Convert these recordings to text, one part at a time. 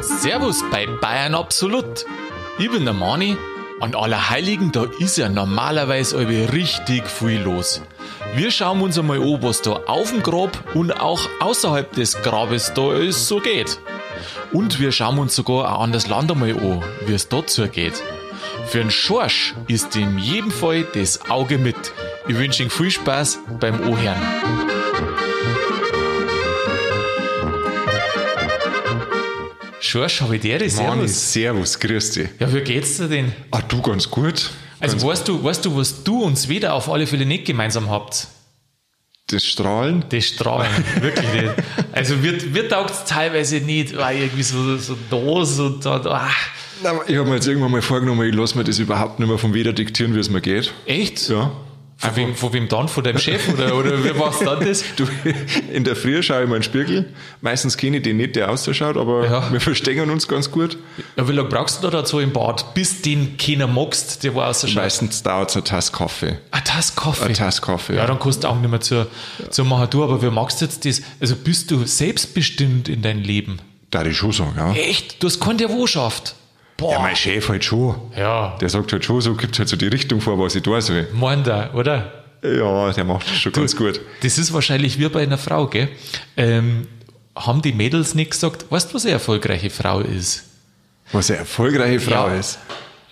Servus bei Bayern Absolut. Ich bin der Mani. An Allerheiligen, da ist ja normalerweise richtig viel los. Wir schauen uns einmal an, was da auf dem Grab und auch außerhalb des Grabes da ist, so geht. Und wir schauen uns sogar auch an das Land einmal an, wie es dort zugeht. Für einen Schorsch ist in jedem Fall das Auge mit. Ich wünsche Ihnen viel Spaß beim Ohren. Schorsch, habe ich dir das? Mani, Servus. servus, grüß dich. Ja, wie geht's dir denn? Ah, du ganz gut. Also ganz, weißt du, weißt du, was du und Sveda auf alle Fälle nicht gemeinsam habt? das Strahlen. Das Strahlen, wirklich nicht. Also wird, wird taugt teilweise nicht, weil irgendwie so, so da, so da, da. Na, Ich habe mir jetzt irgendwann mal vorgenommen, ich lasse mir das überhaupt nicht mehr vom Weder diktieren, wie es mir geht. Echt? Ja. Von wem, von wem dann? Von deinem Chef? Oder, oder wie machst du dann das? Du, in der Früh schaue ich mal in den Spiegel. Meistens kenne ich den nicht, der ausschaut, aber Ja. wir verstehen uns ganz gut. Ja, wie lange brauchst du da dazu im Bad, bis den keiner magst, der wo ausschaut? Meistens dauert es eine Tasse Kaffee. Eine Tasse Kaffee. Eine Tasse Kaffee, Ja, ja. dann kannst du auch nicht mehr zur, zur machen. Du, aber wie magst du jetzt das? Also bist du selbstbestimmt in dein Leben? Da ich schon sagen, ja. Echt? Du hast keine Wohlschaft. Boah. Ja, mein Chef halt schon. Ja, Der sagt halt schon so, gibt halt so die Richtung vor, was ich da soll. meint er, oder? Ja, der macht das schon ganz gut. Das ist wahrscheinlich wie bei einer Frau, gell? Ähm, haben die Mädels nicht gesagt, weißt du, was eine erfolgreiche Frau ist? Was eine erfolgreiche Frau Ja. ist.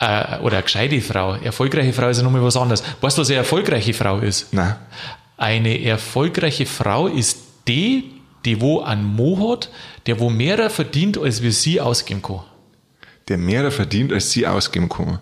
Äh, oder eine gescheite Frau. Erfolgreiche Frau ist ja nochmal was anderes. Weißt du, was eine erfolgreiche Frau ist? Nein. Eine erfolgreiche Frau ist die, die wo einen Mo hat, der wo mehr verdient, als wir sie ausgeben kann. Der mehr verdient, als sie ausgeben kann.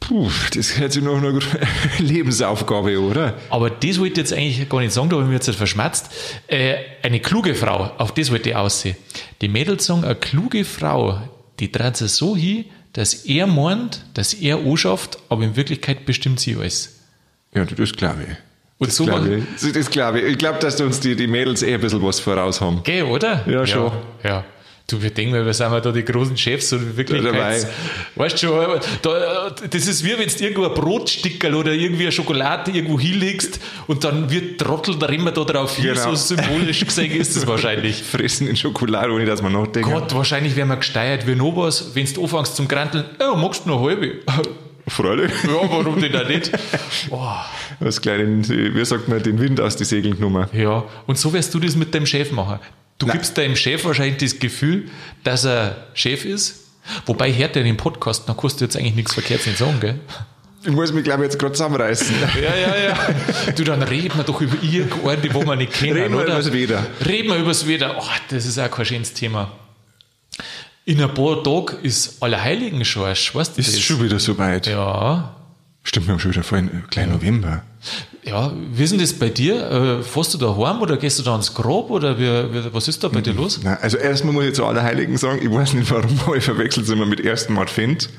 Puh, das hört sich noch eine Lebensaufgabe, oder? Aber das wollte ich jetzt eigentlich gar nicht sagen, da habe ich mich jetzt verschmerzt. Äh, eine kluge Frau, auf das wollte ich aussehen. Die Mädels sagen, eine kluge Frau, die dreht sich so hin, dass er meint, dass er anschafft, aber in Wirklichkeit bestimmt sie alles. Ja, das glaube ich. Und Das so glaube ich. Das glaube ich. Ich glaube, dass uns die, die Mädels eh ein bisschen was voraus haben. Gell, oder? Ja, schon. Ja. Ja. Du, wir denken, wir sind mal da die großen Chefs und dabei. weißt du schon, da, das ist wie wenn du irgendwo ein Brotstickerl oder irgendwie eine Schokolade irgendwo hinlegst und dann wird Trottel da immer da drauf hin, Genau. so symbolisch gesehen ist es wahrscheinlich. Fressen in Schokolade, ohne dass man nachdenkt. Gott, wahrscheinlich werden wir gesteuert wie noch was, wenn du anfängst zum Granteln, ja, magst du noch halbe? Freilich. Ja, warum denn auch nicht? Oh, Das kleine, wie sagt man, den Wind aus die Segeln genommen. ja, und so wirst du das mit deinem Chef machen. Du Nein. gibst deinem Chef wahrscheinlich das Gefühl, dass er Chef ist. Wobei, hört er den Podcast, dann kannst du jetzt eigentlich nichts Verkehrtes nicht sagen, gell? Ich muss mich, glaube ich, jetzt gerade zusammenreißen. Ja, ja, ja. Du, dann reden wir doch über irgendeine, die wo wir nicht kennen, Reden wir oder? übers Wetter. Reden wir übers Wetter. Oh, das ist auch kein schönes Thema. In ein paar Tagen ist Allerheiligen Schorsch, weißt du Ist das? schon wieder so weit. Ja, Stimmt, wir haben schon wieder vorhin, gleich November. Ja, wie ist denn das bei dir? Äh, Fährst du da heim oder gehst du da ans Grab oder wie, wie, was ist da bei dir los? Nein, also erstmal muss ich zu Allerheiligen sagen, ich weiß nicht warum, aber ich verwechsel es immer mit 1. Advent.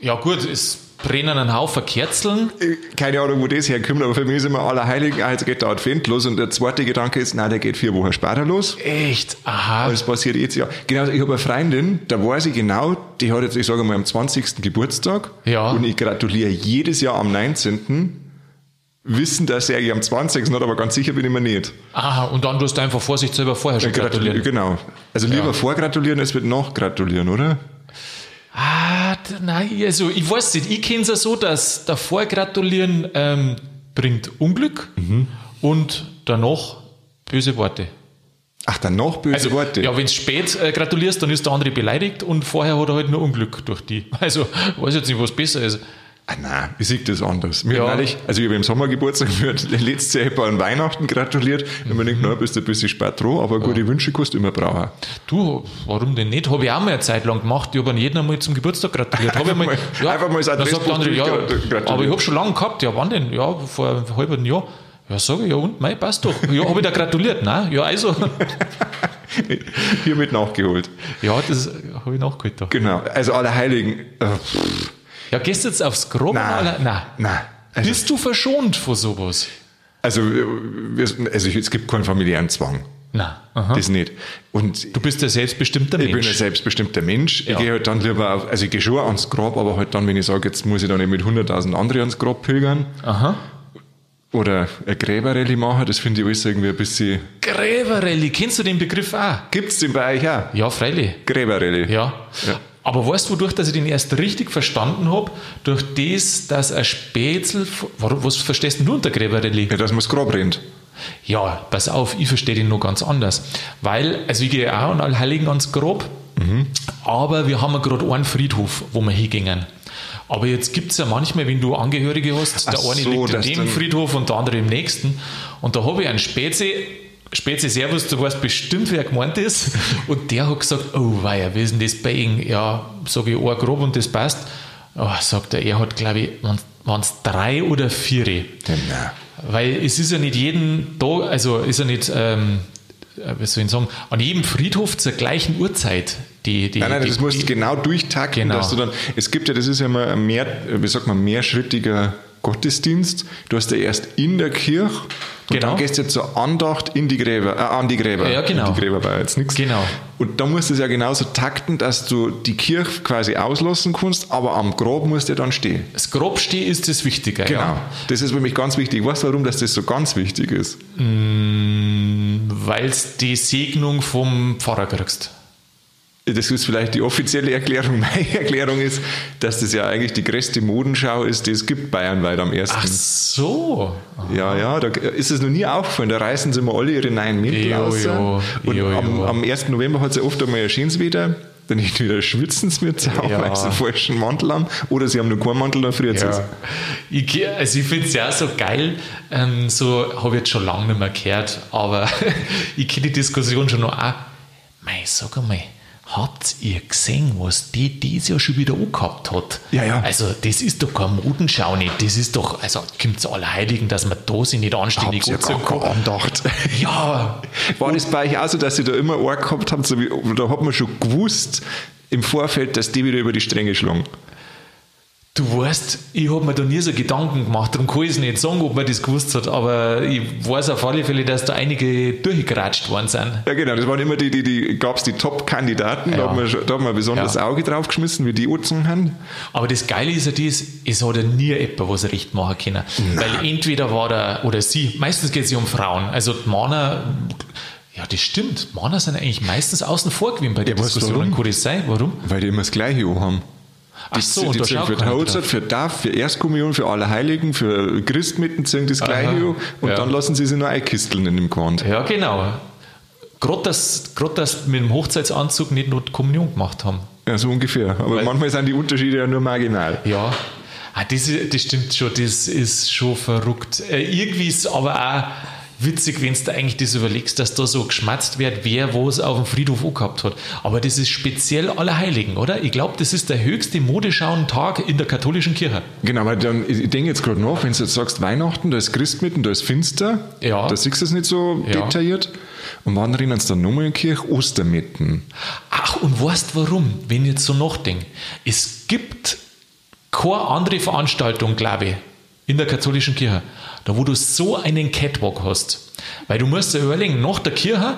Ja gut, es brennen ein Haufen Kerzeln. Ich- Keine Ahnung, wo das herkommt, aber für mich ist immer Allerheiligen, jetzt geht der Advent los und der zweite Gedanke ist, nein, der geht vier Wochen später los. Echt? Aha. Das passiert jetzt ja. Genau, ich habe eine Freundin, da weiß ich genau, die hat jetzt, ich sage mal, am 20. Geburtstag. Ja. Und ich gratuliere jedes Jahr am 19. Wissen, dass er eigentlich am 20. hat, aber ganz sicher bin ich mir nicht. Aha, und dann tust du einfach vorsichtshalber vorher schon gratulieren. Genau. Also lieber vorgratulieren als mit nachgratulieren, oder? Ah, nein, also ich weiß nicht, ich kenne es ja so, dass davor gratulieren ähm, bringt Unglück Mhm. und danach böse Worte. Ach, dann noch böse Also, Worte. ja, wenn du spät äh, gratulierst, dann ist der andere beleidigt und vorher hat er halt nur Unglück durch die. Also, weiß jetzt nicht, was besser ist. Ah, nein, ich sehe das anders. Mir Ja. ja. neulich, also ich habe im Sommer Geburtstag, hat letztes Jahr jemand an Weihnachten gratuliert. Und man denkt, na, bist du ein bisschen spät dran, aber gute Wünsche kannst du immer brauchen. Du, warum denn nicht? Habe ich auch mal eine Zeit lang gemacht. Ich habe an jeden einmal zum Geburtstag gratuliert. Hab ich mal, Einfach mal- einfach mal das Adressbuch der andere, ja, gratuliert. aber ich habe schon lange gehabt. Ja, wann denn? Ja, vor einem halben Jahr. Ja, sage ich, ja, und, mei, passt doch. Ja, habe ich da gratuliert? Nein, ja, also. Hiermit nachgeholt. Ja, das habe ich nachgeholt. Da. Genau. Also alle Heiligen. Äh, Ja, gehst du jetzt aufs Grab? Nein. oder? Nein. nein. Also, Bist du verschont vor sowas? also, wir- also es gibt keinen familiären Zwang. Nein. Aha. Das nicht. Und Du bist ein selbstbestimmter ich bin ein Mensch. selbstbestimmter Mensch. Ja. Ich gehe halt dann lieber auf, also ich gehe schon ans Grab, aber halt dann, wenn ich sage, jetzt muss ich dann nicht mit 100.000 anderen ans Grab pilgern. Aha. Oder eine Gräberrallye machen, das finde ich alles irgendwie ein bisschen. Gräberrallye, kennst du den Begriff auch? Gibt's den bei euch auch? Ja, freilich. Gräberrallye. Ja. Ja. Aber weißt du, wodurch dass ich den erst richtig verstanden habe? Durch das, dass ein Spätzl. Warum, was verstehst du unter Gräberrallye? Ja, dass man das Grab rennt. Ja, pass auf, ich verstehe den nur ganz anders. Weil, also ich gehe auch an Allheiligen ans Grab, aber wir haben ja gerade einen Friedhof, wo wir hingingen. Aber jetzt gibt es ja manchmal, wenn du Angehörige hast, Ach der eine so, liegt in dem Friedhof und der andere im nächsten. Und da habe ich einen Spezi, Spezi Servus, du weißt bestimmt, wer gemeint ist. Und der hat gesagt, oh weia, wie ist denn das bei Ihnen? Ja, sage ich, ein Grab und das passt. Oh, sagt er, er hat, glaube ich, waren es drei oder vier. Nein. Weil es ist ja nicht jeden Tag, also ist ja nicht, ähm, äh, was soll ich sagen, an jedem Friedhof zur gleichen Uhrzeit. Die, die, Nein, nein, die, das musst du genau durchtakten, Genau. dass du dann, es gibt ja, das ist ja ein mehr, wie sagt man, mehrschrittiger Gottesdienst. Du hast ja erst in der Kirche und Genau. dann gehst du zur Andacht in die Gräber, äh, an die Gräber. Ja, genau. In die Gräber war jetzt nichts. Genau. Und da musst du es ja genauso takten, dass du die Kirche quasi auslassen kannst, aber am Grab musst du dann stehen. Das Grobstehen ist das Wichtige. Genau. Ja. Das ist für mich ganz wichtig. Weißt du, warum dass das so ganz wichtig ist? Weil es die Segnung vom Pfarrer kriegst. Das ist vielleicht die offizielle Erklärung. Meine Erklärung ist, dass das ja eigentlich die größte Modenschau ist, die es gibt bayernweit am ersten. Ach so. Ja, ja, da ist es noch nie aufgefallen. Da reißen sie immer alle ihre neuen Mäntel aus. jo, Und jo, am, jo. am 1. November hat es ja oft einmal ein schönes Wetter. Dann entweder schwitzen sie mit, auch Ja. weil sie einen falschen Mantel haben, oder sie haben nur keinen Mantel, dann friert. Ja. Ich, also ich finde es ja so geil, ähm, so habe ich jetzt schon lange nicht mehr gehört, aber ich kenne die Diskussion schon noch auch. Mei, sag einmal, habt ihr gesehen, was die dieses Jahr schon wieder angehabt hat? Ja, ja. Also das ist doch kein Modenschau nicht, das ist doch, also kommt zu Allerheiligen, dass man da sich nicht anständig anziehen keine kann. Andacht. Ja, War das bei euch auch so, dass ihr da immer einen gehabt habt, so wie, da hat man schon gewusst im Vorfeld, dass die wieder über die Stränge schlagen? Du weißt, ich habe mir da nie so Gedanken gemacht, darum kann ich es nicht sagen, ob man das gewusst hat, aber ich weiß auf alle Fälle, dass da einige durchgeratscht worden sind. Ja, genau, das waren immer die, die, die gab es die Top-Kandidaten, da, Ja. hat man schon- da hat man ein besonderes Ja. Auge drauf geschmissen, wie die angezogen haben. Aber das Geile ist ja das, es hat ja nie jemand was recht machen können. Weil entweder war der, oder sie, meistens geht es ja um Frauen. Also die Männer, ja das stimmt, Männer sind eigentlich meistens außen vor gewesen bei der Ja, was, Diskussion. warum? Kann das sein? Warum? Weil die immer das Gleiche haben. Ach so, und die die keiner Hochzeit, für DAF, für Erstkommunion, für alle Heiligen, für Christmitten ziehen das Gleiche Aha. und Ja. dann lassen sie sich nur einkisteln in dem Gewand. Ja, genau. Gerade dass, grad, dass mit dem Hochzeitsanzug nicht nur die Kommunion gemacht haben. Ja, so ungefähr. Aber Weil- manchmal sind die Unterschiede ja nur marginal. Ja, ah, das, das stimmt schon, das ist schon verrückt. Äh, irgendwie ist aber auch witzig, wenn du eigentlich das überlegst, dass da so geschmatzt wird, wer was auf dem Friedhof angehabt hat. Aber das ist speziell Allerheiligen, oder? Ich glaube, das ist der höchste Modeschauentag in der katholischen Kirche. Genau, weil dann, ich denke jetzt gerade nach, wenn du jetzt sagst Weihnachten, da ist Christmitten, da ist finster, Ja. da siehst du es nicht so Ja. detailliert. Und wann rennen sie dann nochmal in die Kirche? Ostermitten. Ach, und weißt warum, wenn ich jetzt so nachdenke? Es gibt keine andere Veranstaltung, glaube ich, in der katholischen Kirche, da wo du so einen Catwalk hast. Weil du musst dir überlegen, nach der Kirche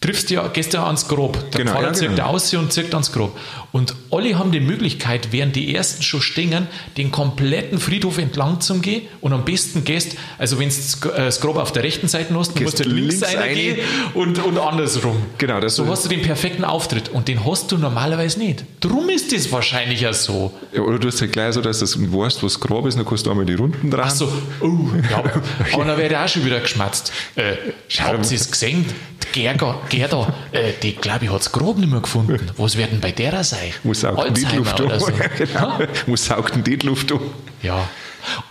triffst du ja, gehst ja ans Grab. Der Genau, Pfarrer ja, genau. aus und zieht ans Grab. Und alle haben die Möglichkeit, während die ersten schon stehen, den kompletten Friedhof entlang zu gehen und am besten gehst, also wenn du das Grab auf der rechten Seite hast, dann musst du links, links reingehen und, und andersrum. Genau, das so ist- hast du den perfekten Auftritt und den hast du normalerweise nicht. Drum ist das wahrscheinlich ja so. Ja, oder du hast halt gleich so, dass du weißt, was Grab ist, dann kannst du einmal die Runden dran. Ach so, oh, ja. Aber dann werde ich auch schon wieder geschmatzt. Äh, habt ihr es gesehen? Die Gerda, Gerda äh, die glaube ich hat das Grab nicht mehr gefunden. Was wird denn bei der sein? Muss saugt den Alzheimer Luft um. so. genau. Muss saugt die Luft um. Ja.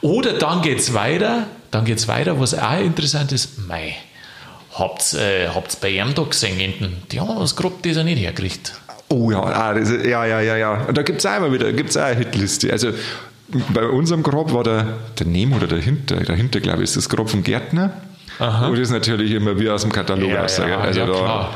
Oder dann geht's weiter, dann geht's weiter, was auch interessant ist, mei, habt's, äh, habt's bei ihm da gesehen hinten, die haben das Grab das er nicht hergekriegt. Oh ja, ah, das, ja, ja, ja, ja. Und da gibt es auch immer wieder, gibt's auch eine Hitliste. Also bei unserem Grab war der, der Neben oder dahinter, dahinter glaube ich, ist das Grab vom Gärtner. Aha. Und das ist natürlich immer wie aus dem Katalog Ja, aussage. ja, also ja, da klar.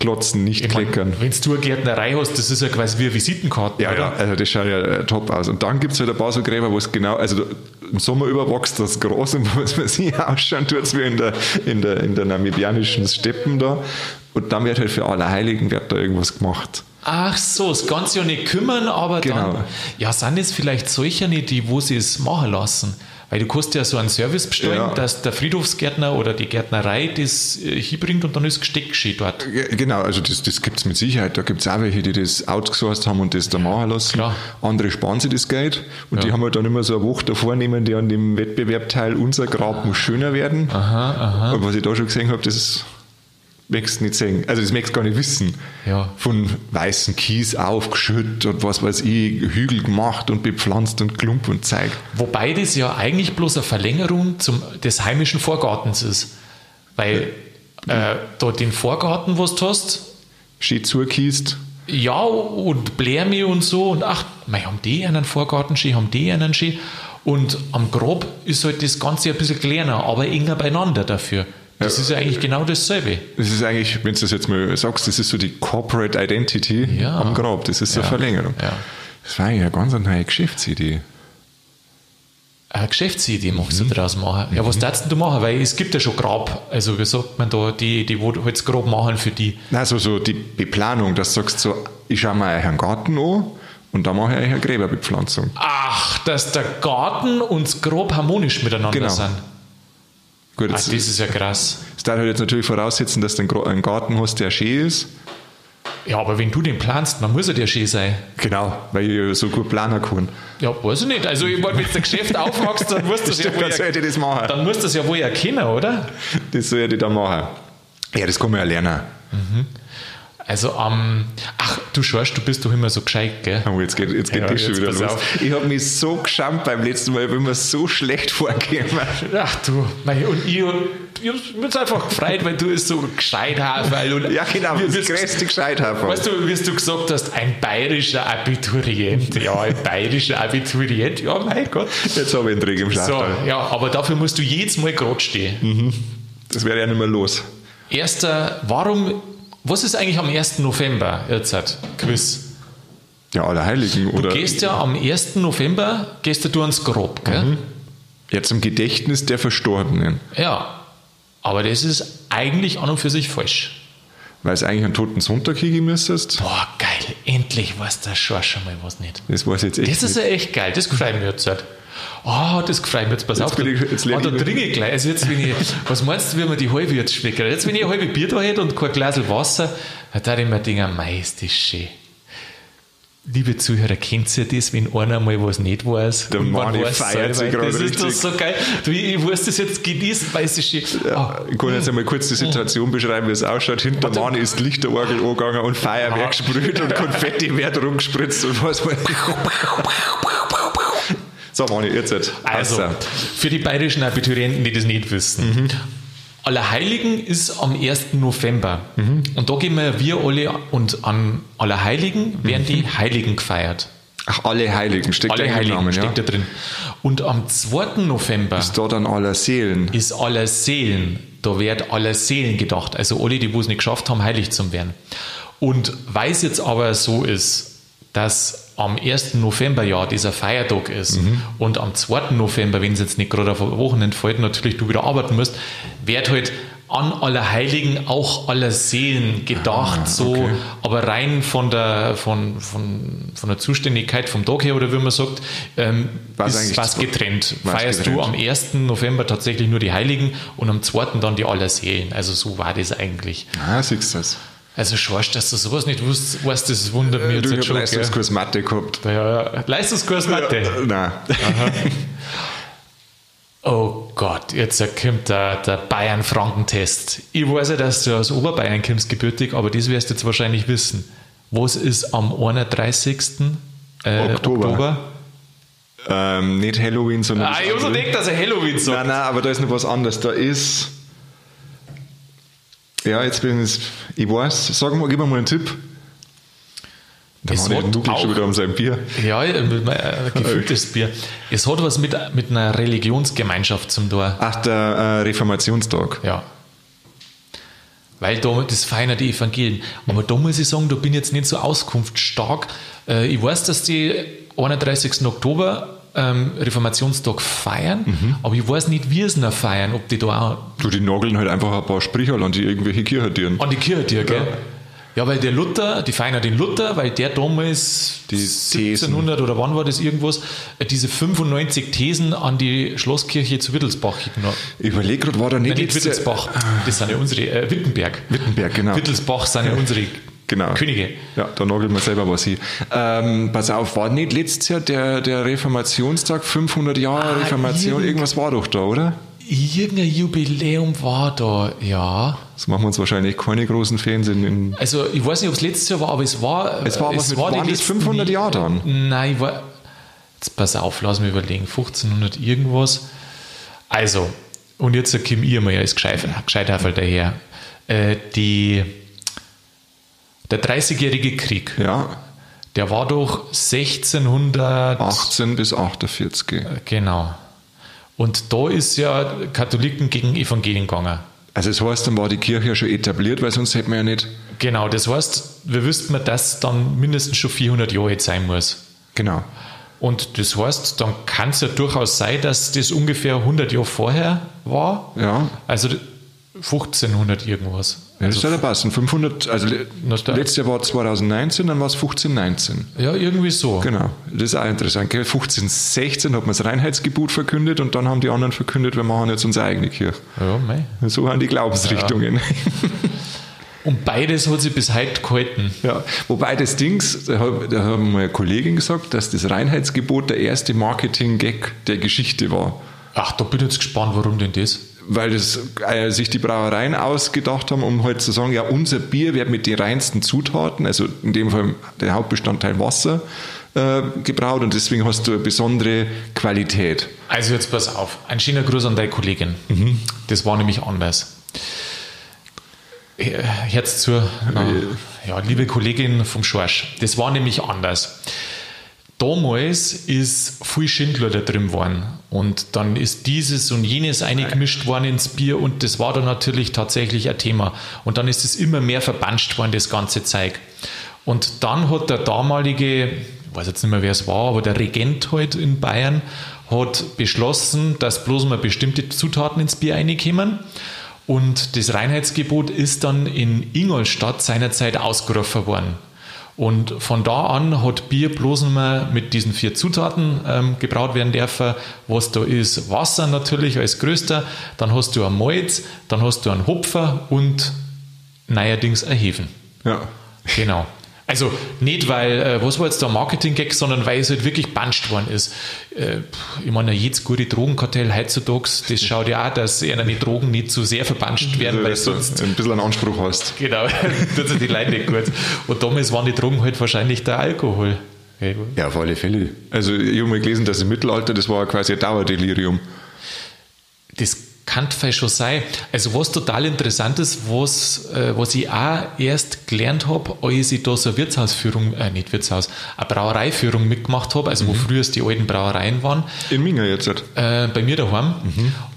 Klotzen, nicht Ich kleckern. Wenn du eine Gärtnerei hast, das ist ja quasi wie eine Visitenkarte. Ja, ja, also das schaut ja äh, top aus. Und dann gibt es halt ein paar so Gräber, wo es genau, also im Sommer überwachst das Gras und was man sich ausschauen tut, es wie in der, in, der, in der namibianischen Steppen da. Und dann wird halt für alle Heiligen wird da irgendwas gemacht. Ach so, das ganze ja nicht kümmern, aber Genau. dann, ja, sind es vielleicht solche nicht, die, wo sie es machen lassen? Weil du kannst ja so einen Service bestellen, Ja. dass der Friedhofsgärtner oder die Gärtnerei das äh, hinbringt und dann ist Gesteck geschehen dort. Genau, also das, das gibt es mit Sicherheit. Da gibt es auch welche, die das outgesourced haben und das da machen lassen. Klar. Andere sparen sich das Geld und die Ja. haben halt dann immer so eine Woche davor nehmen, die an dem Wettbewerb teil, unser Grab muss schöner werden. Aha, aha. Und was ich da schon gesehen habe, das möchtest nicht sehen. Also das möchtest du gar nicht wissen. Ja. Von weißen Kies aufgeschüttet und was weiß ich, Hügel gemacht und bepflanzt und Klump und Zeug. Wobei das ja eigentlich bloß eine Verlängerung zum, des heimischen Vorgartens ist. Weil äh, da den Vorgarten, was du hast, Schön zukiest. ja, und Blärmi und so, und ach, mei, haben die einen Vorgarten schön, haben die einen schön. Und am Grab ist halt das Ganze ein bisschen kleiner, aber enger beieinander dafür. Das ist ja eigentlich genau dasselbe. Das ist eigentlich, wenn du das jetzt mal sagst, das ist so die Corporate Identity Ja. am Grab. Das ist so eine Ja. Verlängerung. Ja. Das war eigentlich eine ganz neue Geschäftsidee. Eine Geschäftsidee machst du daraus machen. Ja, was darfst du machen? Weil es gibt ja schon Grab, also wie sagt man da, die, die wo halt Grab machen für die. Nein, so, so die Beplanung, dass du sagst so, ich schaue mir euch einen Garten an und dann mache ich eine Gräberbepflanzung. Ach, dass der Garten und das Grab harmonisch miteinander Genau. sind. Gut, Ach, jetzt, das ist ja krass. das darf halt jetzt natürlich voraussetzen, dass du einen Garten hast, der schön ist. Ja, aber wenn du den planst, dann muss er dir schön sein. Genau, weil ich so gut planen kann. Ja, weiß ich nicht. Also, ich meine, wenn du ein Geschäft aufmachst, dann musst du das ja wohl sollte das machen. Dann musst du das ja wohl erkennen, oder? Das soll ich dann machen. Ja, das kann man ja lernen. Also, am. ach, du schaust, du bist doch immer so gescheit, gell? Oh, jetzt geht, jetzt geht Ja, das schon wieder los. auf. Ich habe mich so geschammt beim letzten Mal, ich bin mir so schlecht vorgegeben. Ach du, mei, und ich, ich hab's mich einfach gefreut, weil du es so gescheit hast. Weil, und Ja, genau, wie, das größte Gescheithafer. Weißt du, wie du gesagt hast, ein bayerischer Abiturient. Ja, ein bayerischer Abiturient. Ja, mein Gott. Jetzt habe ich einen Trick im So, Schachtel. ja, aber dafür musst du jedes Mal gerade stehen. Das wäre ja nicht mehr los. Erster, warum, was ist eigentlich am 1. November halt, Quiz. Ja, Allerheiligen. Du Oder gehst ja am 1. November, gehst du ans Grab, gell? ja, zum Gedächtnis der Verstorbenen. Ja. Aber das ist eigentlich an und für sich falsch. Weil es eigentlich einen toten Sonntag hingehen müsstest. Boah, geil. Endlich weiß der Schorsch schon mal was nicht. Das weiß ich jetzt echt Das ist ja echt geil. Das gefreut mich jetzt. halt. Oh, das gefreut mich jetzt. Pass auf. bin ich- jetzt da, oh, da ich- trinke ich gleich. Also jetzt, wenn ich, was meinst du, wie man die halbe jetzt schmeckt? Jetzt, wenn ich ein halbe Bier da hätte und kein Glas Wasser, dann würde ich mir denken, mei, ist das schön. Liebe Zuhörer, kennt ihr das, wenn einer mal was nicht weiß? Der und man Mani weiß feiert sich gerade Das ist doch richtig. so geil. Du, Ich muss das jetzt genießen, weil es ist schön. Ah, Ich kann jetzt einmal kurz die Situation beschreiben, wie es ausschaut. Hinter Warte. Mann ist Lichterorgel angegangen und Feuerwerk Ah. gesprüht und Konfetti wird rumgespritzt und was weiß ich. So, Mani, jetzt. jetzt. Also, Außer. für die bayerischen Abiturienten, die das nicht wissen. Allerheiligen ist am 1. November. Und da gehen wir, wir alle, und an Allerheiligen werden die Heiligen gefeiert. Ach, alle Heiligen, steckt Alle da Heiligen Namen, ja? steckt da drin. Und am 2. November Ist da dann aller Seelen. ist aller Seelen, da wird aller Seelen gedacht. Also alle, die wo es nicht geschafft haben, heilig zu werden. Und weil es jetzt aber so ist, dass am 1. November ja dieser Feiertag ist Mhm. und am 2. November, wenn es jetzt nicht gerade auf Wochenende fällt, natürlich du wieder arbeiten musst, wird halt an aller Heiligen auch aller Seelen gedacht, so, Ah, okay. aber rein von der, von, von, von der Zuständigkeit vom Tag her oder wie man sagt, ähm, Was ist was getrennt. was Feierst getrennt. du am 1. November tatsächlich nur die Heiligen und am 2. dann die Allerseelen. Also so war das eigentlich. Ah, siehst du das? Also schwarz, dass du sowas nicht wusst, weißt, das wundert mich jetzt Du hast schon. gell? Leistungskurs Mathe gehabt. Ja, ja. Leistungskurs Mathe. Äh, Nein. Oh Gott, jetzt kommt der, der Bayern-Franken-Test. Ich weiß ja, dass du aus Oberbayern kommst, gebürtig, aber das wirst du jetzt wahrscheinlich wissen. Was ist am 31. Äh, Oktober. Oktober? Ähm, nicht Halloween, sondern. Ah, ich habe so gedacht, dass er Halloween sagt. Nein, nein, aber da ist noch was anderes. Da ist. Ja, jetzt bin ich. Ich weiß, sag mal, gib mir mal einen Tipp. Der Es Mann hat nuckelt schon wieder um sein Bier. Ja, äh, gefülltes Bier. Es hat was mit, mit einer Religionsgemeinschaft zum Tor. Ach, der äh, Reformationstag. Ja. Weil da, das feiern die Evangelien. Aber da muss ich sagen, da bin ich jetzt nicht so auskunftsstark. Äh, Ich weiß, dass die 31. Oktober ähm, Reformationstag feiern, Mhm. aber ich weiß nicht, wie sie ihn feiern, ob die da auch Du, die nageln halt einfach ein paar Spricher an die irgendwelche Kirche dienen. an die Kirche, gell? Ja, weil der Luther, die feiern den Luther, weil der damals Die 1700 oder wann war das irgendwas, äh, diese 95 Thesen an die Schlosskirche zu Wittelsbach genommen. Ich überlege gerade, war da nicht, Nein, nicht Wittelsbach, das sind ja unsere, äh, Wittenberg. Wittenberg, genau. Wittelsbach sind ja unsere Genau. Könige. Ja, da nagelt man selber was hin. Ähm, pass auf, war nicht letztes Jahr der, der Reformationstag, 500 Jahre Ah, Reformation, irgend- irgendwas war doch da, oder? Irgendein Jubiläum war da, ja. Das machen wir uns wahrscheinlich keine großen Fans in, in Also ich weiß nicht, ob es letztes Jahr war, aber es war. Es war was mit- die waren das letzten 500 Nie- Jahre dann? Nein, ich war. Jetzt pass auf, lass mich überlegen. 1500 irgendwas. Also, und jetzt kommt ihr mal als Gescheiterfall daher. Äh, die, der 30-jährige Krieg, ja, der war doch 1600. 18 bis 48. Genau. Und da ist ja Katholiken gegen Evangelien gegangen. Also das heißt, dann war die Kirche ja schon etabliert, weil sonst hätten wir ja nicht. Genau, das heißt, wir wüssten, dass dann mindestens schon 400 Jahre jetzt sein muss. Genau. Und das heißt, dann kann es ja durchaus sein, dass das ungefähr 100 Jahre vorher war. Ja. Also 1500 irgendwas. Ja, das also, soll ja passen. 500, also letztes Jahr war 2019, dann war es 1519. ja, irgendwie so. Genau, das ist auch interessant. gell? 1516 hat man das Reinheitsgebot verkündet und dann haben die anderen verkündet, wir machen jetzt unsere eigene Kirche. Ja, mei. So waren die Glaubensrichtungen. Und beides hat sich bis heute gehalten. Ja. Wobei das Dings, da haben meine Kollegin gesagt, dass das Reinheitsgebot der erste Marketing-Gag der Geschichte war. Ach, da bin ich jetzt gespannt, warum denn das? Weil das, äh, sich die Brauereien ausgedacht haben, um halt zu sagen, ja, unser Bier wird mit den reinsten Zutaten, also in dem Fall der Hauptbestandteil Wasser, äh, gebraut und deswegen hast du eine besondere Qualität. Also jetzt pass auf, ein schöner Gruß an deine Kollegin. Das war nämlich anders. Äh, Herz zu, na, ja, liebe Kollegin vom Schorsch, das war nämlich anders. Damals ist viel Schindler da drin geworden und dann ist dieses und jenes eingemischt worden ins Bier und das war dann natürlich tatsächlich ein Thema. Und dann ist es immer mehr verbanscht worden, das ganze Zeug. Und dann hat der damalige, ich weiß jetzt nicht mehr, wer es war, aber der Regent halt in Bayern hat beschlossen, dass bloß mal bestimmte Zutaten ins Bier reinkommen. Und das Reinheitsgebot ist dann in Ingolstadt seinerzeit ausgerufen worden. Und von da an hat Bier bloß mal mit diesen vier Zutaten ähm, gebraut werden dürfen. Was da ist, Wasser natürlich als größter, dann hast du ein Malz, dann hast du einen Hopfer und neuerdings ein Hefen. Ja. Genau. Also nicht, weil, äh, was war jetzt der Marketing-Gag, sondern weil es halt wirklich banscht worden ist. Äh, ich meine, jedes gute Drogenkartell heutzutage, das schaut ja auch, dass eher die Drogen nicht zu sehr verbanscht werden, weil Dass du sonst ein bisschen einen Anspruch hast. Genau, tut sich die Leute nicht gut. Und damals waren die Drogen halt wahrscheinlich der Alkohol. Ja, auf alle Fälle. Also ich habe mal gelesen, dass im Mittelalter, das war quasi ein Dauerdelirium. Das kann vielleicht schon sein. Also was total interessant ist, was, äh, was ich auch erst gelernt habe, als ich da so eine Wirtshausführung, äh, nicht Wirtshaus, eine Brauereiführung mitgemacht habe, also wo früher die alten Brauereien waren, In Minga jetzt. halt. äh, bei mir daheim.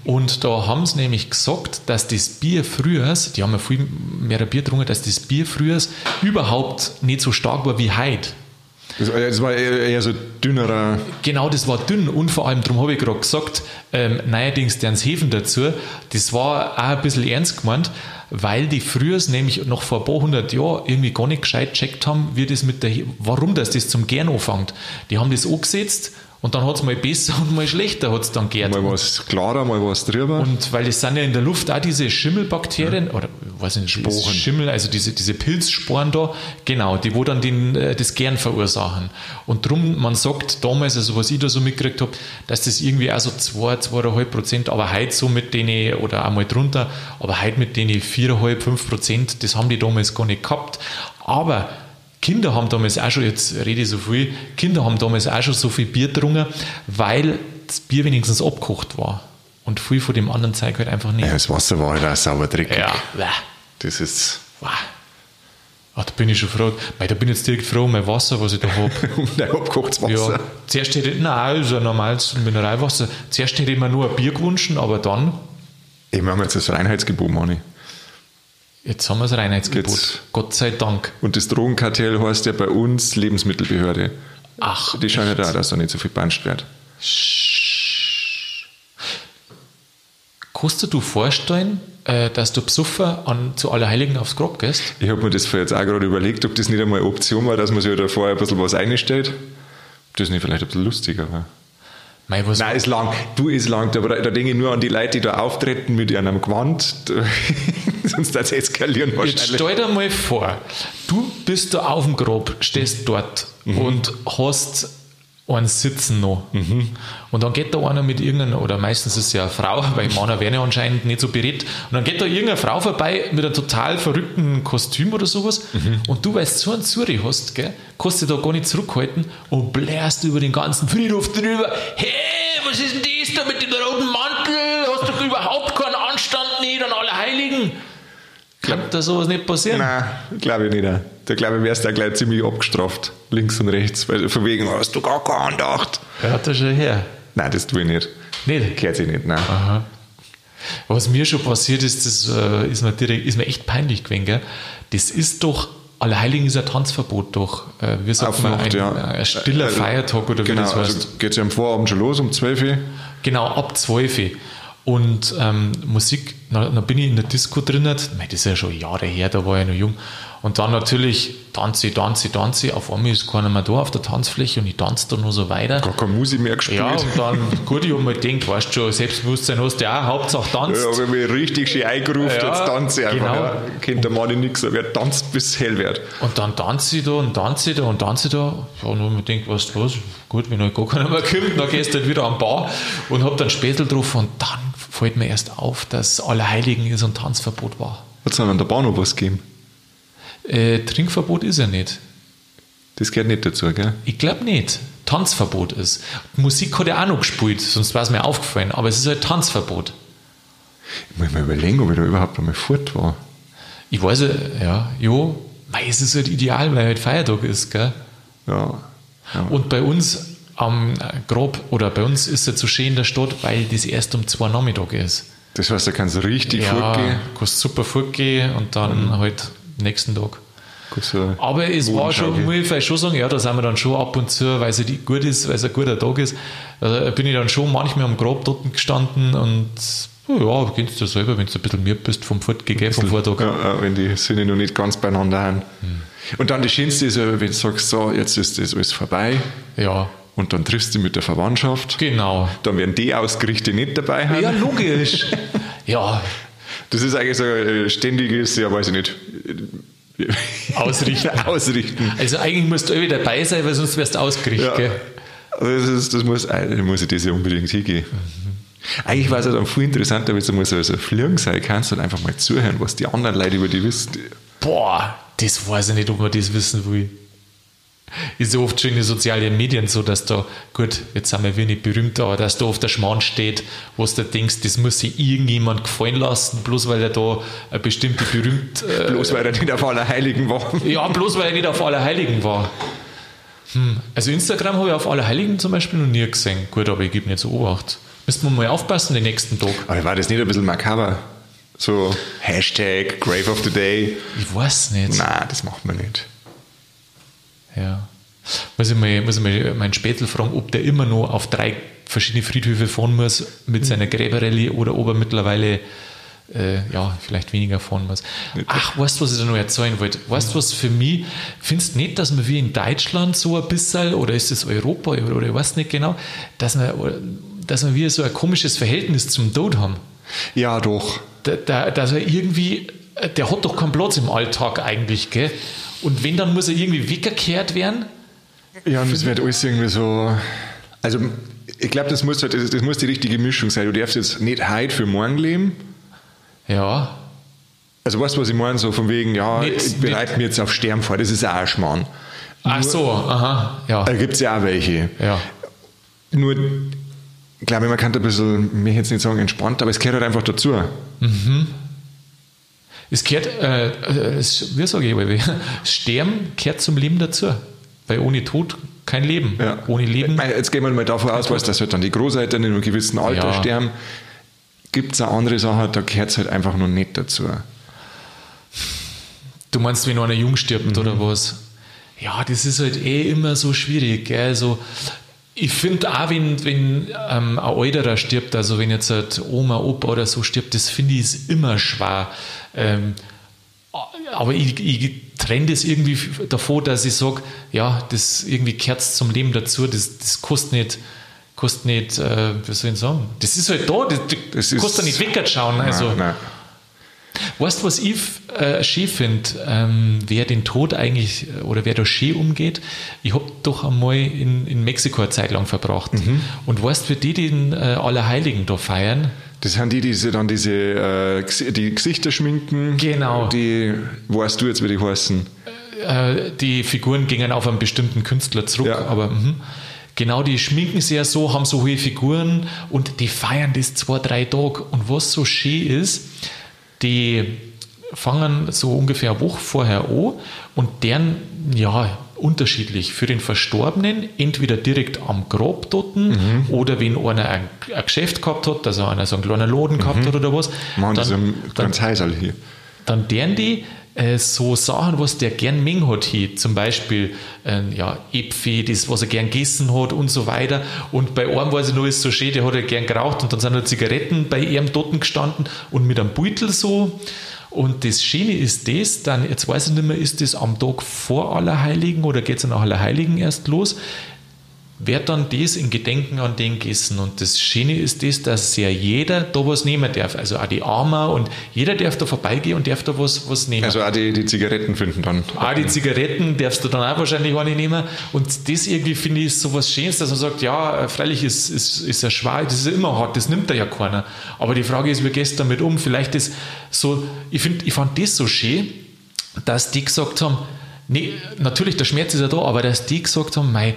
Und da haben sie nämlich gesagt, dass das Bier früher, die haben ja viel mehr Bier getrunken, dass das Bier früher überhaupt nicht so stark war wie heute. Das war- eher, so dünnerer. Genau, das war dünn und vor allem, darum habe ich gerade gesagt, ähm, neuerdings deren Hefen dazu, das war auch ein bisschen ernst gemeint, weil die früher nämlich noch vor ein paar hundert Jahren irgendwie gar nicht gescheit checkt haben, wie das mit der, warum das, das zum Gären anfängt. Die haben das angesetzt und dann hat es mal besser und mal schlechter hat's dann gärt. Mal was klarer, mal was drüber. Und weil es sind ja in der Luft auch diese Schimmelbakterien, oder weiß nicht, Sporen. Schimmel, also diese, diese Pilzsporen da, genau, die wo dann den, äh, das Gern verursachen. Und drum, man sagt damals, also was ich da so mitgekriegt habe, dass das irgendwie auch so 2, 2,5 Prozent, aber heute so mit denen, oder einmal drunter, aber heute mit denen 4,5, 5 Prozent, das haben die damals gar nicht gehabt. Aber Kinder haben damals auch schon, jetzt rede ich so viel, Kinder haben damals auch schon so viel Bier getrunken, weil das Bier wenigstens abgekocht war. Und viel von dem anderen Zeug halt einfach nicht. ja, das Wasser war halt auch sauber dreckig. Ja. Das ist. Wow. Ach, da bin ich schon froh. Mei, da bin ich jetzt direkt froh um mein Wasser, was ich da habe. Nein, abgekochtes Wasser. Ja, zuerst hätte ich, nein, ein normales Mineralwasser. Zuerst hätte ich mir nur ein Bier gewünscht, aber dann, Ich mache jetzt das Reinheitsgebot, Mani. Jetzt haben wir das Reinheitsgebot. Jetzt. Gott sei Dank. Und das Drogenkartell heißt ja bei uns Lebensmittelbehörde. Ach, Die schauen ja da, dass da nicht so viel banscht wird. kannst du dir vorstellen, äh, dass du besoffen an, zu Allerheiligen aufs Grab gehst? Ich habe mir das jetzt auch gerade überlegt, ob das nicht einmal eine Option war, dass man sich halt davor ein bisschen was einstellt. Ob das nicht vielleicht ein bisschen lustiger war. Mei, was Nein, ist lang. Du, ist lang. Aber da, da denke ich nur an die Leute, die da auftreten mit einem Gewand. Sonst das eskalieren Jetzt wahrscheinlich. stell dir mal vor, du bist da auf dem Grab, stehst dort Mhm. und hast einen Sitzen noch. Und dann geht da einer mit irgendeiner, oder meistens ist es ja eine Frau, weil Männer werden ja anscheinend nicht so berät. Und dann geht da irgendeine Frau vorbei mit einem total verrückten Kostüm oder sowas. Mhm. Und du, weil du so einen Zuri hast, gell, kannst du da gar nicht zurückhalten und blärst über den ganzen Friedhof drüber. Hey, was ist denn das da mit dem roten Mantel? Hast du überhaupt keinen Anstand nicht an alle Heiligen? Kann da sowas nicht passieren? Nein, glaube ich nicht. Da glaube ich, wärst du auch gleich ziemlich abgestraft. Links und rechts. Weil von wegen hast du gar keine Andacht. Hat das schon her? Nein, das tue ich nicht. Nicht? Gehört sich nicht, nein. Was mir schon passiert ist, das äh, ist, mir direkt, ist mir echt peinlich gewesen. Gell? Das ist doch, Allerheiligen ist ein Tanzverbot doch. Auf man, Nacht, ein, ja. ein stiller Äh, äh, Feiertag oder genau, wie das heißt. also geht es ja am Vorabend schon los, um 12 Uhr. Genau, ab 12 Uhr. Und ähm, Musik, da, da bin ich in der Disco drin. Das ist ja schon Jahre her, da war ich noch jung. Und dann natürlich tanze, tanze, tanze. Auf einmal ist keiner mehr da auf der Tanzfläche und ich tanze da nur so weiter. Gar keine Musik mehr gespielt. Ja, und dann, gut, ich hab mir gedacht, weißt du schon, Selbstbewusstsein hast du ja auch, Hauptsache tanzt. Ja, aber mich richtig schön eingerufen, Ja, jetzt tanze ich einfach. genau. Ja. Kennt der Mann nichts, aber er tanzt bis hell wird. Und dann tanze ich da und tanze ich da und tanze ich da. Ja, und dann denke ich, weißt du was, gut, wenn halt gar keiner mehr kommt, dann gehst du halt wieder am Bar und hab dann Spätel drauf und dann fällt mir erst auf, dass Allerheiligen ist und Tanzverbot war. Hat es an der Bahn noch was gegeben? Äh, Trinkverbot ist ja nicht. Das gehört nicht dazu, gell? Ich glaube nicht. Tanzverbot ist. Musik hat ja auch noch gespielt, sonst war es mir aufgefallen, aber es ist halt Tanzverbot. Ich muss mal überlegen, ob ich da überhaupt einmal fort war. Ich weiß ja, ja, jo, mei, es ist halt ideal, weil halt Feiertag ist, gell? Ja. ja. Und bei uns am Grab, oder bei uns ist es so schön in der Stadt, weil das erst um zwei Nachmittag ist. Das heißt, da kannst du richtig Ja, fortgehen. kannst super fortgehen und dann halt nächsten Tag. Aber es war schon, muss ich schon sagen, ja, da sind wir dann schon ab und zu, weil es gut ist, weil es ein guter Tag ist, äh, bin ich dann schon manchmal am Grab dort gestanden und ja, kennst du selber, wenn du ein bisschen mir bist vom Fortgehen, vom Vortag. Ja, ja, wenn die Sinne noch nicht ganz beieinander haben. Hm. Und dann das Schönste ist, wenn du sagst, so, jetzt ist das alles vorbei Ja, und dann triffst du mit der Verwandtschaft. genau. Dann werden die ausgerichtet, die nicht dabei haben. Ja, logisch. ja, Das ist eigentlich so ein ständiges, ja, weiß ich nicht. Ausrichten. Ausrichten. also eigentlich musst du irgendwie dabei sein, weil sonst wärst du ausgerichtet. Ja. gell? Also Das, ist, das muss, eigentlich muss ich das ja unbedingt hingehen. Eigentlich war es ja dann viel interessanter, wenn du mal so, so fliegen sein kannst und einfach mal zuhören, was die anderen Leute über die wissen. Boah, das weiß ich nicht, ob man das wissen will. Ist ja oft schon in den sozialen Medien so, dass da, gut, jetzt sind wir wenig berühmt, aber dass da auf der Schmarrn steht, wo du denkst, das muss sich irgendjemand gefallen lassen, bloß weil er da eine bestimmte berühmt. Äh, Bloß weil er nicht auf aller Heiligen war. ja, bloß weil er nicht auf Allerheiligen war. Hm. Also Instagram habe ich auf Allerheiligen zum Beispiel noch nie gesehen. Gut, aber ich gebe nicht so Obacht. Müssen wir mal aufpassen den nächsten Tag. Aber war das nicht ein bisschen makaber? So Hashtag Grave of the Day. Ich weiß nicht. Nein, das macht man nicht. Ja. Muss ich mal, muss ich mal meinen Spätel fragen, ob der immer noch auf drei verschiedene Friedhöfe fahren muss mit seiner Gräberrallye oder ob er mittlerweile äh, ja, vielleicht weniger fahren muss. Ach, weißt du, was ich da noch erzählen wollte? Weißt du, was für mich, findest du nicht, dass wir wie in Deutschland so ein bisschen, oder ist es Europa, oder, oder ich weiß nicht genau, dass wir, dass wir wie so ein komisches Verhältnis zum Tod haben? Ja, doch. da, da, dass er irgendwie, der hat doch keinen Platz im Alltag eigentlich, gell? Und wenn, dann muss er irgendwie weggekehrt werden. Ja, und es wird alles irgendwie so. Also, ich glaube, das, muss halt, das, das muss die richtige Mischung sein. Du darfst jetzt nicht heute für morgen leben. Ja, Also, weißt du, was ich meine? So von wegen, ja, Nicht- ich bereite mich jetzt auf Sterben vor. Das ist auch ein Schmarrn. ach so, aha, ja, Da gibt es ja auch welche. ja. Nur, ich glaube, man kann da ein bisschen, mir jetzt nicht sagen entspannt, aber es gehört halt einfach dazu. Es gehört, äh, äh, es, wie sage ich, aber, Sterben gehört zum Leben dazu. Weil ohne Tod kein Leben. Ja. Ohne Leben. Meine, Jetzt gehen wir mal davon aus, weißt, dass halt dann die Großeltern in einem gewissen Alter Ja. sterben. Gibt es auch andere Sachen, da gehört es halt einfach noch nicht dazu. Du meinst, wenn einer jung stirbt Mhm. oder was? Ja, das ist halt eh immer so schwierig. Gell? Also, Ich finde auch, wenn, wenn ähm, ein Älterer stirbt, also wenn jetzt ein Oma, Opa oder so stirbt, das finde ich ist immer schwer. Ähm, aber ich, ich trenne das irgendwie davor, dass ich sage, ja, das irgendwie kehrt zum Leben dazu, das, das kostet nicht, kostet nicht, äh, wie soll ich sagen, das ist halt da, das, das kostet nicht wegschauen. Also, nein, nein. Weißt du, was ich äh, schön finde, ähm, wer den Tod eigentlich oder wer da schön umgeht? Ich habe doch einmal in, in Mexiko eine Zeit lang verbracht. Mhm. Und weißt du, für die, die den äh, Allerheiligen da feiern, das sind die, die dann diese äh, die Gesichter schminken. Genau. Die, weißt du jetzt, wie die heißen? Äh, die Figuren gingen auf einen bestimmten Künstler zurück, ja. aber mh. genau, die schminken sich ja so, haben so hohe Figuren und die feiern das zwei, drei Tage. Und was so schön ist, die fangen so ungefähr eine Woche vorher an und deren, ja, unterschiedlich. Für den Verstorbenen entweder direkt am Grab dort mhm. oder wenn einer ein, ein, Geschäft gehabt hat, also einer so einen kleinen Laden gehabt mhm. hat oder was. Machen dann, das im ganz Heisel hier. Dann deren die äh, so Sachen, was der gern mengen hat hier, zum Beispiel äh, ja, Äpfel, das, was er gern gegessen hat und so weiter. Und bei einem ich noch, ist so schön, der hat er gern geraucht und dann sind noch Zigaretten bei ihrem Toten gestanden und mit einem Beutel so. Und das Schöne ist das, dann, jetzt weiß ich nicht mehr, ist das am Tag vor Allerheiligen oder geht es nach Allerheiligen erst los? Wird dann das in Gedenken an den gegessen. Und das Schöne ist das, dass ja jeder da was nehmen darf. Also auch die Armer und jeder darf da vorbeigehen und darf da was, was nehmen. Also auch die, die Zigaretten finden dann. Auch die Zigaretten darfst du dann auch wahrscheinlich auch nicht nehmen. Und das irgendwie finde ich so was Schönes, dass man sagt, ja, freilich ist, ist, ist er schwer, das ist immer hart, das nimmt er ja keiner. Aber die Frage ist, wie gehst du damit um? Vielleicht ist so, ich, find, ich fand das so schön, dass die gesagt haben, nee, natürlich, der Schmerz ist ja da, aber dass die gesagt haben, mei,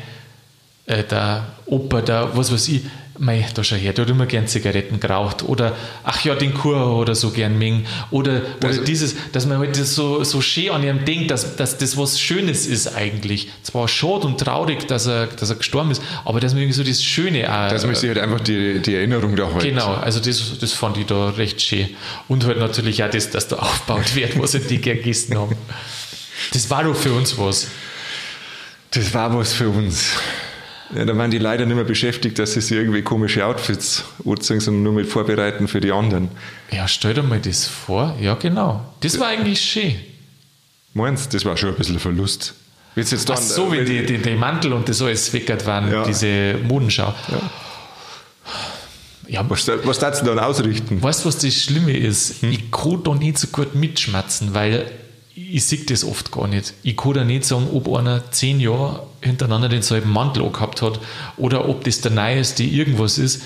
äh, der Opa, der, was weiß ich, mei, da schau her, der hat immer gern Zigaretten geraucht oder ach ja, den Kur oder so gern mengen oder, oder also, dieses, dass man halt das so, so schön an ihm denkt, dass, dass das was Schönes ist eigentlich. Zwar schade und traurig, dass er, dass er gestorben ist, aber dass man irgendwie so das Schöne auch. Dass man sich halt einfach die, die Erinnerung da halt. Genau, also das, das fand ich da recht schön. Und halt natürlich auch das, dass da aufgebaut wird, was die gern gegessen haben. Das war doch für uns was. Das war was für uns. Ja, da waren die leider nicht mehr beschäftigt, dass sie sich irgendwie komische Outfits anziehen, sondern nur mit Vorbereiten für die anderen. Ja, stell dir mal das vor. Ja, genau. Das war eigentlich schön. Meinst das war schon ein bisschen Verlust? Willst jetzt dann, Ach so, wenn die, die, die, Mantel und das alles weggert waren, ja. diese Modenschau. Ja. Ja, was, was darfst du dann ausrichten? Weißt du, was das Schlimme ist? Hm? Ich kann da nicht so gut mitschmatzen, weil ich sehe das oft gar nicht. Ich kann da nicht sagen, ob einer zehn Jahre hintereinander denselben Mantel gehabt hat oder ob das der neueste irgendwas ist.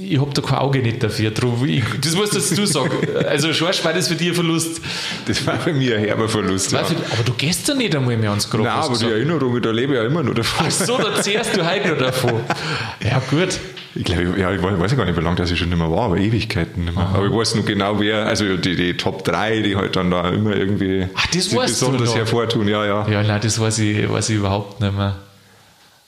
Ich habe da kein Auge nicht dafür. Ich, das musst jetzt du sagen. Also Schorsch, war das für dich ein Verlust? Das war für mich ein herber Verlust. Ja. Für, aber du gehst ja nicht einmal mehr ans Grab. Nein, aber die Erinnerungen, da lebe ich ja immer noch davon. Ach so, da zehrst du heute noch davon. Ja, gut. Ich glaube, ja, ich weiß gar nicht, wie lange das ich schon nicht mehr war, aber Ewigkeiten nicht mehr. Aha. Aber ich weiß noch genau, wer, also die, die Top 3, die halt dann da immer irgendwie Ach, das besonders hervortun, ja, ja. Ja, nein, das weiß ich, weiß ich überhaupt nicht mehr.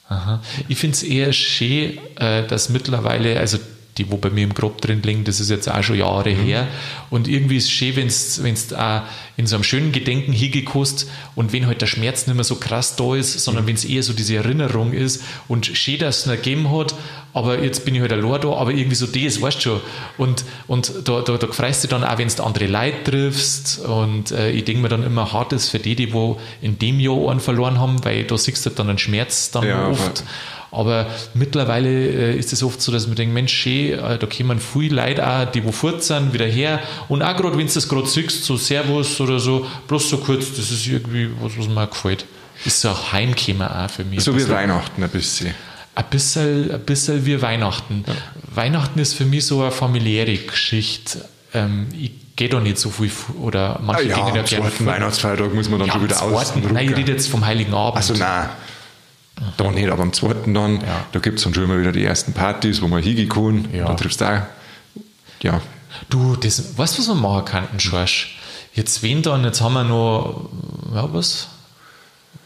Aha. Ich finde es eher schön, äh, dass mittlerweile, also die, wo bei mir im Grab drin liegen, das ist jetzt auch schon Jahre mhm. her. Und irgendwie ist es schön, wenn es auch in so einem schönen Gedenken hingekostet und wenn halt der Schmerz nicht mehr so krass da ist, sondern mhm. wenn es eher so diese Erinnerung ist und schön, dass es ihn gegeben hat, aber jetzt bin ich halt allein da, aber irgendwie so das, weißt du schon. Und, und da, da, da freust du dann auch, wenn du andere Leute triffst und äh, ich denke mir dann immer, hart ist für die, die wo in dem Jahr einen verloren haben, weil da siehst du dann einen Schmerz dann ja, oft. Aber aber mittlerweile äh, ist es oft so, dass man denkt, Mensch, schön, äh, da kommen viele Leute auch, die wo fort sind, wieder her. Und auch gerade, wenn du das gerade siehst, so Servus oder so, bloß so kurz, das ist irgendwie was, was mir gefällt. Ist so auch Heimkommen auch für mich. So wie Weihnachten ein bisschen. Ein bisschen, ein bisschen wie Weihnachten. Ja. Weihnachten ist für mich so eine familiäre Geschichte. Ähm, ich gehe da nicht so viel oder manche ah, ja, gehen ja gerne. Weihnachtsfeiertag muss man dann ja, schon wieder aus. Nein, ich rede jetzt vom Heiligen Abend. Also nein. Da nicht, aber am zweiten dann, ja. da gibt es dann schon immer wieder die ersten Partys, wo man hingehen kann. Ja. Dann triffst du auch. Ja. Du, das, weißt du, was wir machen könnten, Schorsch? Jetzt wen dann, jetzt haben wir noch, ja, was?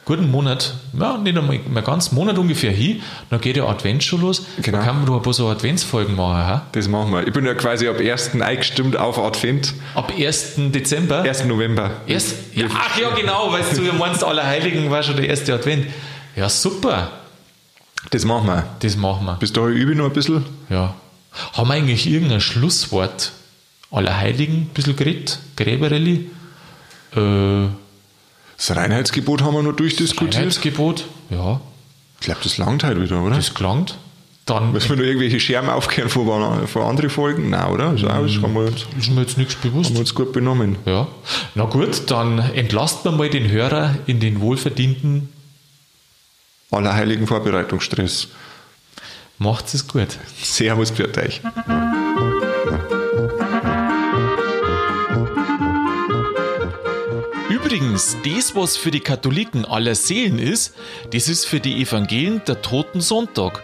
Guten Monat, ja, nicht einmal mehr ganz Monat ungefähr hin, dann geht der Advent schon los. Genau. Dann kann man doch ein paar so Adventsfolgen machen. Ha? Das machen wir. Ich bin ja quasi ab 1. eingestimmt auf Advent. Ab 1. Dezember? 1. November. Erst, ja, ach ja, genau, weil du ja meinst, Allerheiligen war schon der erste Advent. Ja, super. Das machen wir. Das machen wir. Bis dahin übe ich noch ein bisschen. Ja. Haben wir eigentlich irgendein Schlusswort? Allerheiligen, ein bisschen geredet? Gräberelli? Äh, Das Reinheitsgebot haben wir noch durchdiskutiert. Reinheitsgebot? Ja, Ich glaube, das langt halt wieder, oder? das klangt. Dann Müssen wir noch irgendwelche Scherben aufkehren von, von anderen Folgen? Nein, oder? Das, auch, das haben, wir uns, ist mir jetzt nichts bewusst. haben wir uns gut benommen. Ja. Na gut, dann entlasst man mal den Hörer in den wohlverdienten. Allerheiligen Vorbereitungsstress. Macht's es gut. Servus für euch. Übrigens, das, was für die Katholiken aller Seelen ist, das ist für die Evangelien der Toten Sonntag.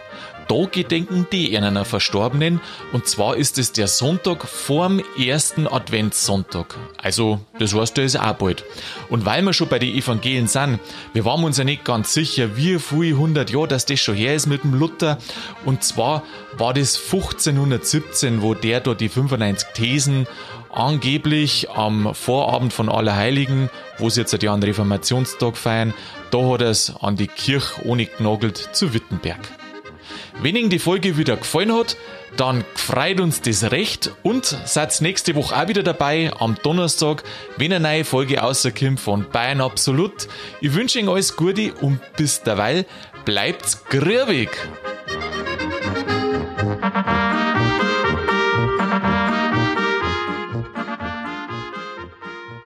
Da gedenken die einer Verstorbenen und zwar ist es der Sonntag vorm ersten Adventssonntag. Also, das heißt, der ist auch bald. Und weil wir schon bei den Evangelien sind, wir waren uns ja nicht ganz sicher, wie viel hundert Jahre dass das schon her ist mit dem Luther. Und zwar war das 1517, wo der da die 95 Thesen angeblich am Vorabend von Allerheiligen, wo sie jetzt ja einen Reformationstag feiern, da hat er es an die Kirche ohne genagelt zu Wittenberg. Wenn Ihnen die Folge wieder gefallen hat, dann freut uns das recht und seid nächste Woche auch wieder dabei am Donnerstag, wenn eine neue Folge rauskommt von Bayern Absolut. Ich wünsche Ihnen alles Gute und bis derweil bleibt's grübig.